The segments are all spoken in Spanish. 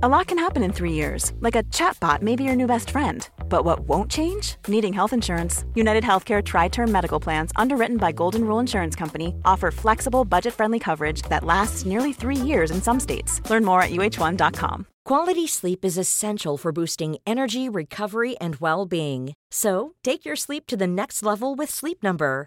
A lot can happen in three years, like a chatbot may be your new best friend. But what won't change? Needing health insurance. United Healthcare Tri Term Medical Plans, underwritten by Golden Rule Insurance Company, offer flexible, budget friendly coverage that lasts nearly three years in some states. Learn more at uh1.com. Quality sleep is essential for boosting energy, recovery, and well being. So take your sleep to the next level with Sleep Number.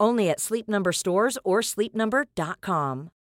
Only at Sleep Number stores or sleepnumber.com.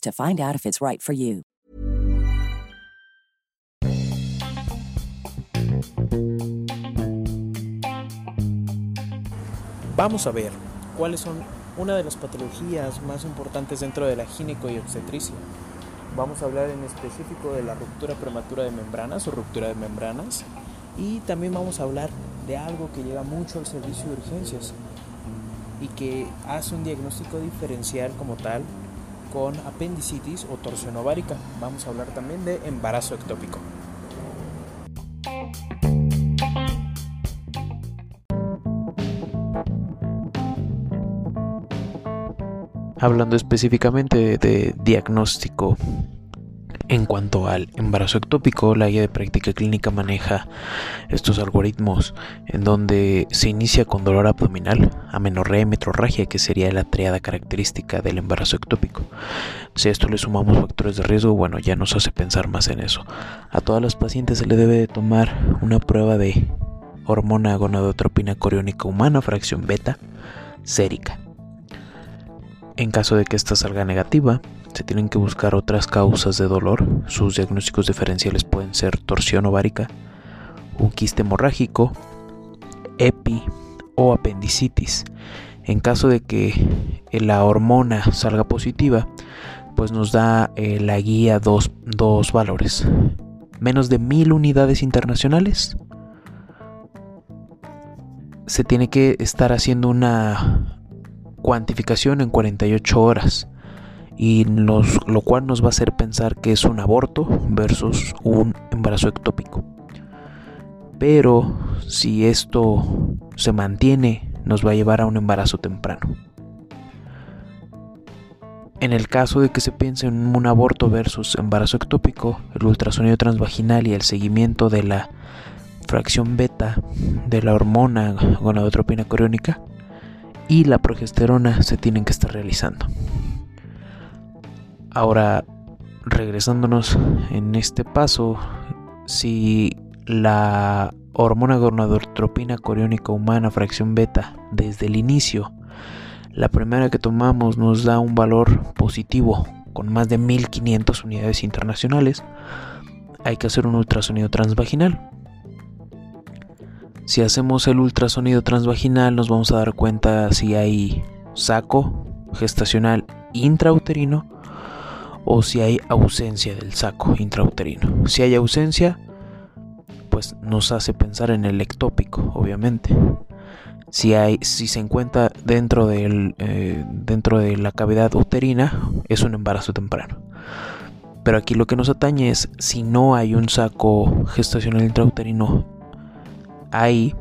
to find out if it's right for you. Vamos a ver cuáles son una de las patologías más importantes dentro de la gineco y obstetricia. Vamos a hablar en específico de la ruptura prematura de membranas o ruptura de membranas y también vamos a hablar de algo que llega mucho al servicio de urgencias y que hace un diagnóstico diferencial como tal con apendicitis o torsión ovárica. Vamos a hablar también de embarazo ectópico. Hablando específicamente de, diagnóstico en cuanto al embarazo ectópico, la guía de práctica clínica maneja estos algoritmos en donde se inicia con dolor abdominal, amenorrea y metrorragia, que sería la triada característica del embarazo ectópico. Si a esto le sumamos factores de riesgo, bueno, ya nos hace pensar más en eso. A todas las pacientes se le debe de tomar una prueba de hormona gonadotropina coriónica humana, fracción beta, sérica. En caso de que esta salga negativa, se tienen que buscar otras causas de dolor. Sus diagnósticos diferenciales pueden ser torsión ovárica, un quiste hemorrágico, epi o apendicitis. En caso de que la hormona salga positiva, pues nos da eh, la guía dos, dos valores. Menos de mil unidades internacionales. Se tiene que estar haciendo una cuantificación en 48 horas y lo cual nos va a hacer pensar que es un aborto versus un embarazo ectópico. Pero si esto se mantiene, nos va a llevar a un embarazo temprano. En el caso de que se piense en un aborto versus embarazo ectópico, el ultrasonido transvaginal y el seguimiento de la fracción beta de la hormona gonadotropina coriónica y la progesterona se tienen que estar realizando. Ahora, regresándonos en este paso, si la hormona gonadotropina coriónica humana fracción beta desde el inicio, la primera que tomamos nos da un valor positivo con más de 1500 unidades internacionales, hay que hacer un ultrasonido transvaginal. Si hacemos el ultrasonido transvaginal nos vamos a dar cuenta si hay saco gestacional intrauterino o si hay ausencia del saco intrauterino. Si hay ausencia, pues nos hace pensar en el ectópico, obviamente. Si, hay, si se encuentra dentro, del, eh, dentro de la cavidad uterina, es un embarazo temprano. Pero aquí lo que nos atañe es si no hay un saco gestacional intrauterino ahí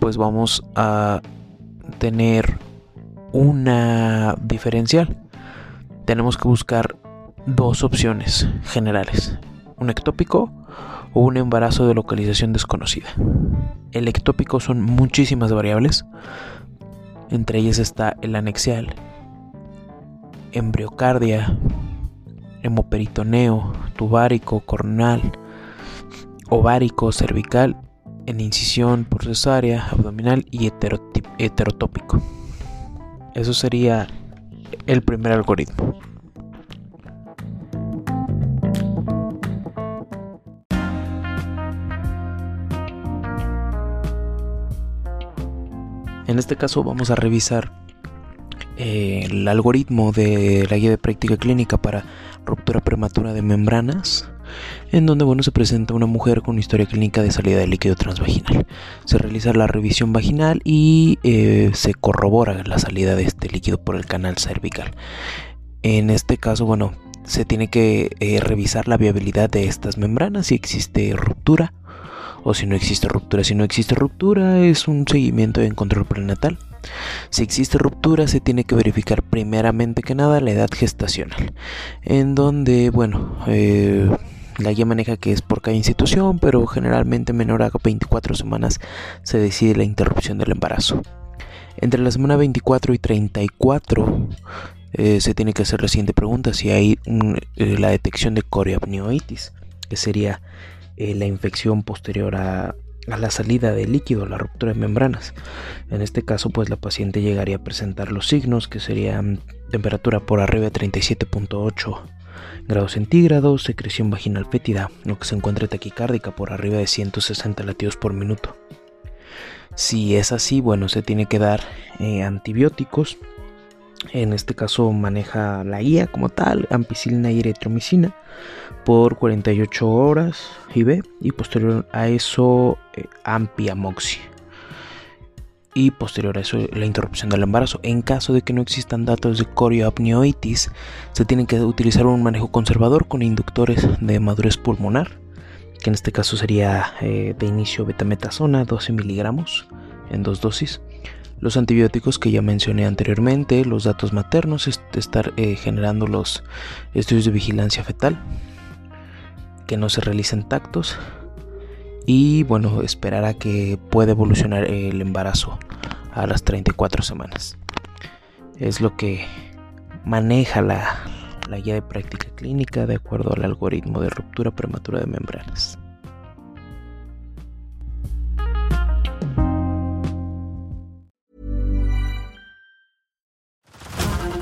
pues vamos a tener una diferencial. Tenemos que buscar dos opciones generales, un ectópico o un embarazo de localización desconocida. El ectópico son muchísimas variables, entre ellas está el anexial, embriocardia, hemoperitoneo, tubárico, cornal, ovárico, cervical, en incisión por cesárea, abdominal y heterotópico. Eso sería el primer algoritmo. En este caso vamos a revisar eh, el algoritmo de la guía de práctica clínica para ruptura prematura de membranas, en donde bueno, se presenta una mujer con historia clínica de salida de líquido transvaginal. Se realiza la revisión vaginal y eh, se corrobora la salida de este líquido por el canal cervical. En este caso, bueno, se tiene que eh, revisar la viabilidad de estas membranas, si existe ruptura o si no existe ruptura. Si no existe ruptura es un seguimiento en control prenatal. Si existe ruptura se tiene que verificar primeramente que nada la edad gestacional, en donde, bueno, eh, la guía maneja que es por cada institución, pero generalmente menor a 24 semanas se decide la interrupción del embarazo. Entre la semana 24 y 34 eh, se tiene que hacer la siguiente pregunta si hay eh, la detección de coriapnioitis, que sería eh, la infección posterior a, la salida de líquido, la ruptura de membranas. En este caso, pues la paciente llegaría a presentar los signos que serían temperatura por arriba de 37.8 grados centígrados, secreción vaginal fétida, lo que se encuentra taquicárdica por arriba de 160 latidos por minuto. Si es así, bueno, se tiene que dar eh, antibióticos. En este caso maneja la guía como tal, ampicilina y eritromicina por 48 horas IV y posterior a eso eh, y posterior a eso la interrupción del embarazo. En caso de que no existan datos de corioapnioitis, se tiene que utilizar un manejo conservador con inductores de madurez pulmonar, que en este caso sería eh, de inicio betametasona 12 miligramos en dos dosis. Los antibióticos que ya mencioné anteriormente, los datos maternos, estar eh, generando los estudios de vigilancia fetal que no se realicen tactos y bueno, esperar a que pueda evolucionar el embarazo a las 34 semanas. Es lo que maneja la, la guía de práctica clínica de acuerdo al algoritmo de ruptura prematura de membranas.